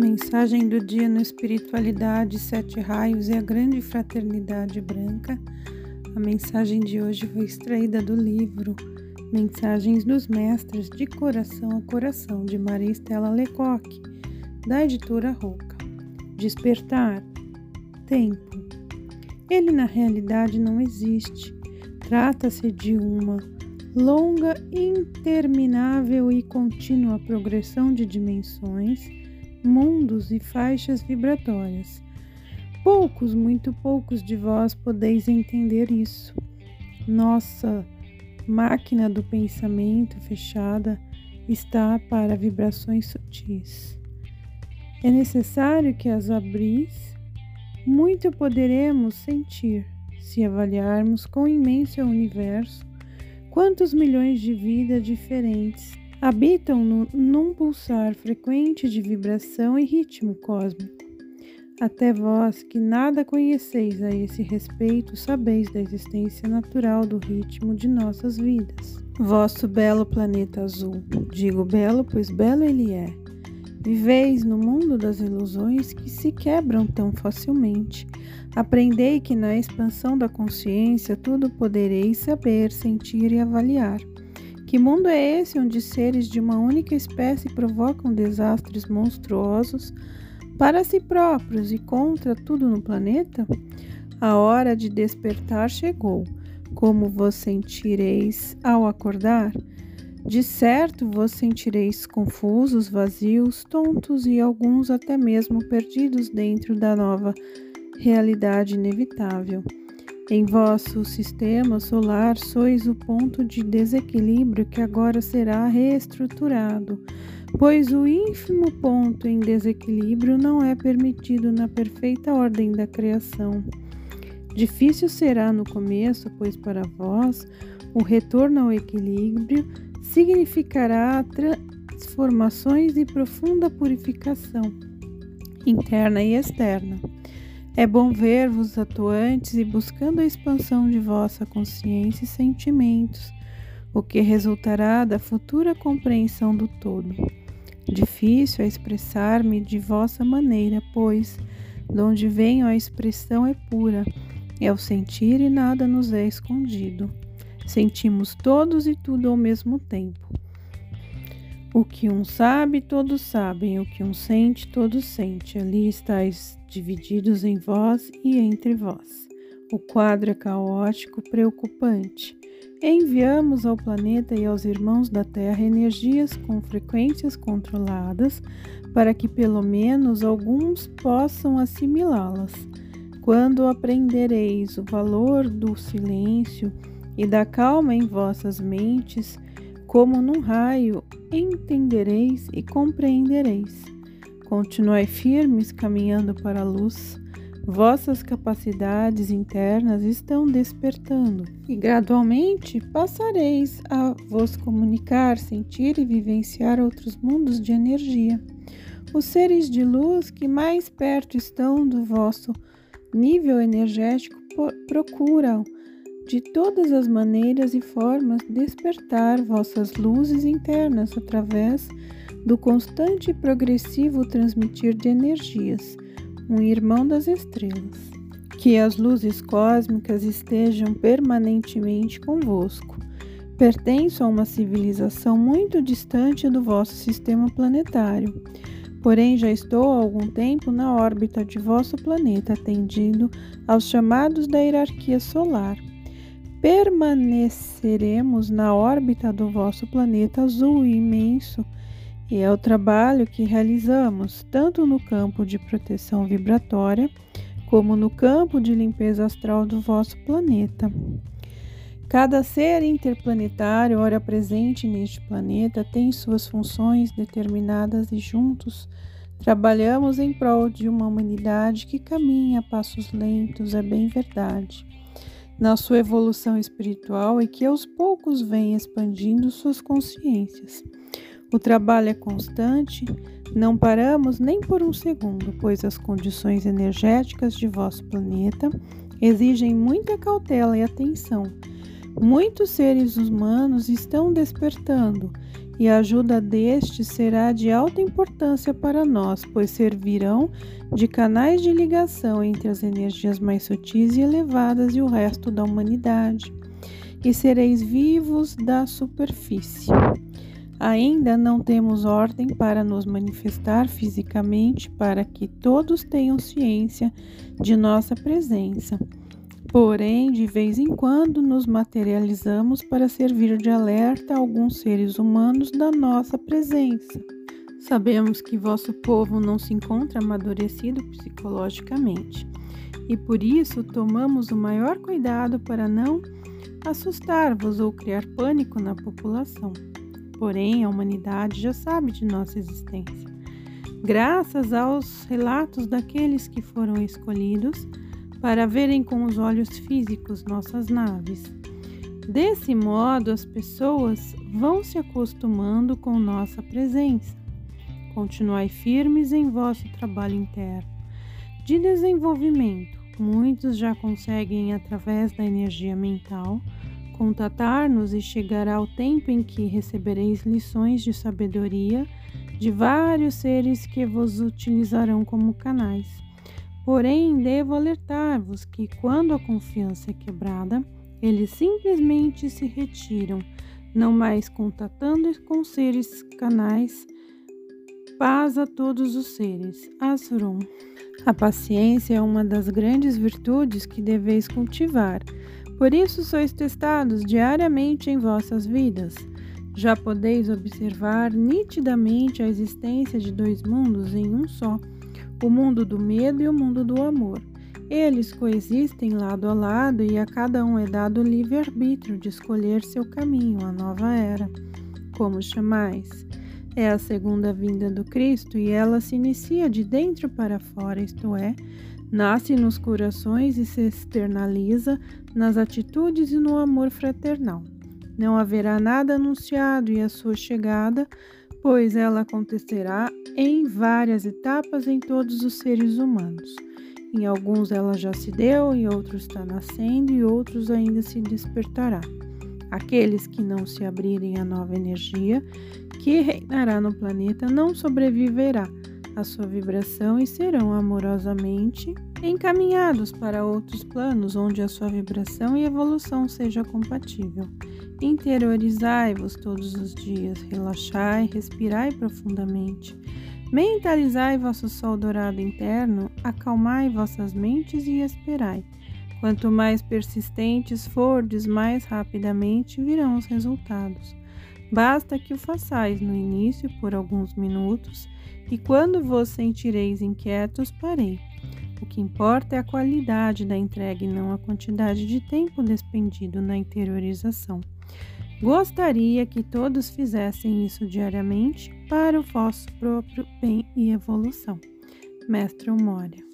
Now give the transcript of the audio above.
Mensagem do dia no Espiritualidade, Sete Raios e a Grande Fraternidade Branca. A mensagem de hoje foi extraída do livro Mensagens dos Mestres de Coração a Coração, de Maria Estela Lecoque, da editora Roca. Despertar. Tempo. Ele na realidade não existe. Trata-se de uma longa, interminável e contínua progressão de dimensões mundos e faixas vibratórias. Poucos, muito poucos de vós podeis entender isso. Nossa máquina do pensamento fechada está para vibrações sutis. É necessário que as abris. Muito poderemos sentir se avaliarmos com imenso universo quantos milhões de vidas diferentes habitam no, num pulsar frequente de vibração e ritmo cósmico. Até vós que nada conheceis a esse respeito, sabeis da existência natural do ritmo de nossas vidas. Vosso belo planeta azul, digo belo, pois belo ele é. Viveis no mundo das ilusões que se quebram tão facilmente. Aprendei que na expansão da consciência tudo podereis saber, sentir e avaliar. Que mundo é esse onde seres de uma única espécie provocam desastres monstruosos para si próprios e contra tudo no planeta? A hora de despertar chegou. Como vos sentireis ao acordar? De certo vos sentireis confusos, vazios, tontos e alguns até mesmo perdidos dentro da nova realidade inevitável. Em vosso sistema solar sois o ponto de desequilíbrio que agora será reestruturado, pois o ínfimo ponto em desequilíbrio não é permitido na perfeita ordem da criação. Difícil será no começo, pois para vós o retorno ao equilíbrio significará transformações e profunda purificação interna e externa. É bom ver-vos atuantes e buscando a expansão de vossa consciência e sentimentos, o que resultará da futura compreensão do todo. Difícil é expressar-me de vossa maneira, pois, de onde venho a expressão é pura, é o sentir e nada nos é escondido. Sentimos todos e tudo ao mesmo tempo. O que um sabe, todos sabem, o que um sente, todos sente. Ali estáis divididos em vós e entre vós. O quadro é caótico, preocupante. Enviamos ao planeta e aos irmãos da Terra energias com frequências controladas para que pelo menos alguns possam assimilá-las. Quando aprendereis o valor do silêncio e da calma em vossas mentes, como num raio, entendereis e compreendereis. Continuai firmes caminhando para a luz. Vossas capacidades internas estão despertando e gradualmente passareis a vos comunicar, sentir e vivenciar outros mundos de energia. Os seres de luz que mais perto estão do vosso nível energético procuram de todas as maneiras e formas despertar vossas luzes internas através do constante e progressivo transmitir de energias, um irmão das estrelas. Que as luzes cósmicas estejam permanentemente convosco. Pertenço a uma civilização muito distante do vosso sistema planetário. Porém, já estou há algum tempo na órbita de vosso planeta, atendindo aos chamados da hierarquia solar permaneceremos na órbita do vosso planeta azul imenso, e é o trabalho que realizamos tanto no campo de proteção vibratória como no campo de limpeza astral do vosso planeta. Cada ser interplanetário, ora presente neste planeta, tem suas funções determinadas e juntos trabalhamos em prol de uma humanidade que caminha a passos lentos, é bem verdade na sua evolução espiritual e que aos poucos vem expandindo suas consciências. O trabalho é constante, não paramos nem por um segundo, pois as condições energéticas de vosso planeta exigem muita cautela e atenção. Muitos seres humanos estão despertando e a ajuda destes será de alta importância para nós, pois servirão de canais de ligação entre as energias mais sutis e elevadas e o resto da humanidade, e sereis vivos da superfície. Ainda não temos ordem para nos manifestar fisicamente para que todos tenham ciência de nossa presença. Porém, de vez em quando nos materializamos para servir de alerta a alguns seres humanos da nossa presença. Sabemos que vosso povo não se encontra amadurecido psicologicamente e por isso tomamos o maior cuidado para não assustar-vos ou criar pânico na população porém a humanidade já sabe de nossa existência, graças aos relatos daqueles que foram escolhidos para verem com os olhos físicos nossas naves. Desse modo, as pessoas vão se acostumando com nossa presença. Continuai firmes em vosso trabalho interno de desenvolvimento. Muitos já conseguem, através da energia mental, contatar-nos e chegará o tempo em que recebereis lições de sabedoria de vários seres que vos utilizarão como canais. Porém, devo alertar-vos que quando a confiança é quebrada, eles simplesmente se retiram, não mais contatando com seres canais. Paz a todos os seres. Asron. A paciência é uma das grandes virtudes que deveis cultivar por isso sois testados diariamente em vossas vidas. Já podeis observar nitidamente a existência de dois mundos em um só, o mundo do medo e o mundo do amor. Eles coexistem lado a lado e a cada um é dado o livre-arbítrio de escolher seu caminho, a nova era. Como chamais? É a segunda vinda do Cristo e ela se inicia de dentro para fora, isto é, Nasce nos corações e se externaliza nas atitudes e no amor fraternal. Não haverá nada anunciado e a sua chegada, pois ela acontecerá em várias etapas em todos os seres humanos. Em alguns ela já se deu, em outros está nascendo e outros ainda se despertará. Aqueles que não se abrirem à nova energia que reinará no planeta não sobreviverá a sua vibração e serão amorosamente encaminhados para outros planos onde a sua vibração e evolução seja compatível. Interiorizai-vos todos os dias, relaxai, respirai profundamente. Mentalizai vosso sol dourado interno, acalmai vossas mentes e esperai. Quanto mais persistentes fordes, mais rapidamente virão os resultados. Basta que o façais no início por alguns minutos, e quando vos sentireis inquietos, parei. O que importa é a qualidade da entrega e não a quantidade de tempo despendido na interiorização. Gostaria que todos fizessem isso diariamente para o vosso próprio bem e evolução. Mestre Moria